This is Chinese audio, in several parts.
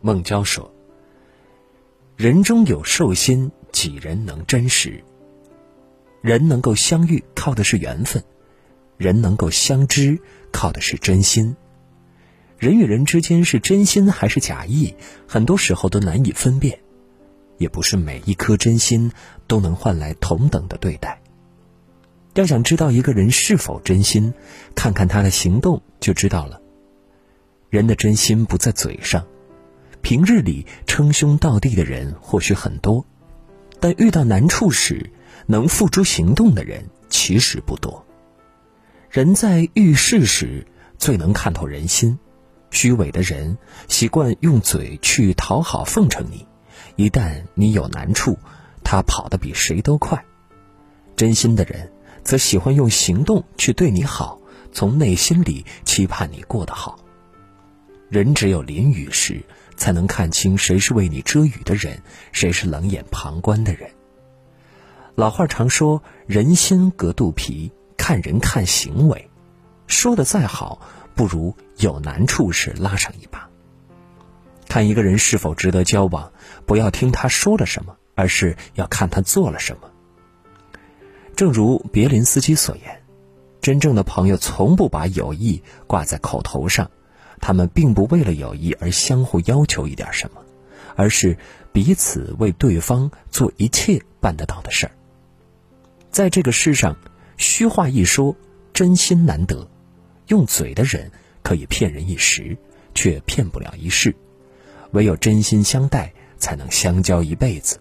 孟郊说：“人中有兽心，几人能真实？人能够相遇，靠的是缘分；人能够相知，靠的是真心。人与人之间是真心还是假意，很多时候都难以分辨。也不是每一颗真心都能换来同等的对待。要想知道一个人是否真心，看看他的行动就知道了。人的真心不在嘴上。”平日里称兄道弟的人或许很多，但遇到难处时能付诸行动的人其实不多。人在遇事时最能看透人心，虚伪的人习惯用嘴去讨好奉承你，一旦你有难处，他跑得比谁都快；真心的人则喜欢用行动去对你好，从内心里期盼你过得好。人只有淋雨时。才能看清谁是为你遮雨的人，谁是冷眼旁观的人。老话常说“人心隔肚皮”，看人看行为，说的再好，不如有难处时拉上一把。看一个人是否值得交往，不要听他说了什么，而是要看他做了什么。正如别林斯基所言：“真正的朋友从不把友谊挂在口头上。”他们并不为了友谊而相互要求一点什么，而是彼此为对方做一切办得到的事儿。在这个世上，虚话一说，真心难得。用嘴的人可以骗人一时，却骗不了一世。唯有真心相待，才能相交一辈子。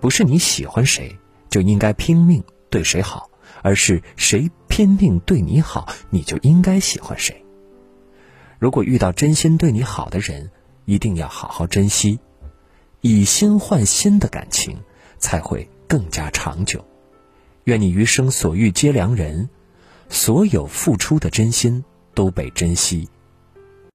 不是你喜欢谁就应该拼命对谁好，而是谁拼命对你好，你就应该喜欢谁。如果遇到真心对你好的人，一定要好好珍惜，以心换心的感情才会更加长久。愿你余生所遇皆良人，所有付出的真心都被珍惜。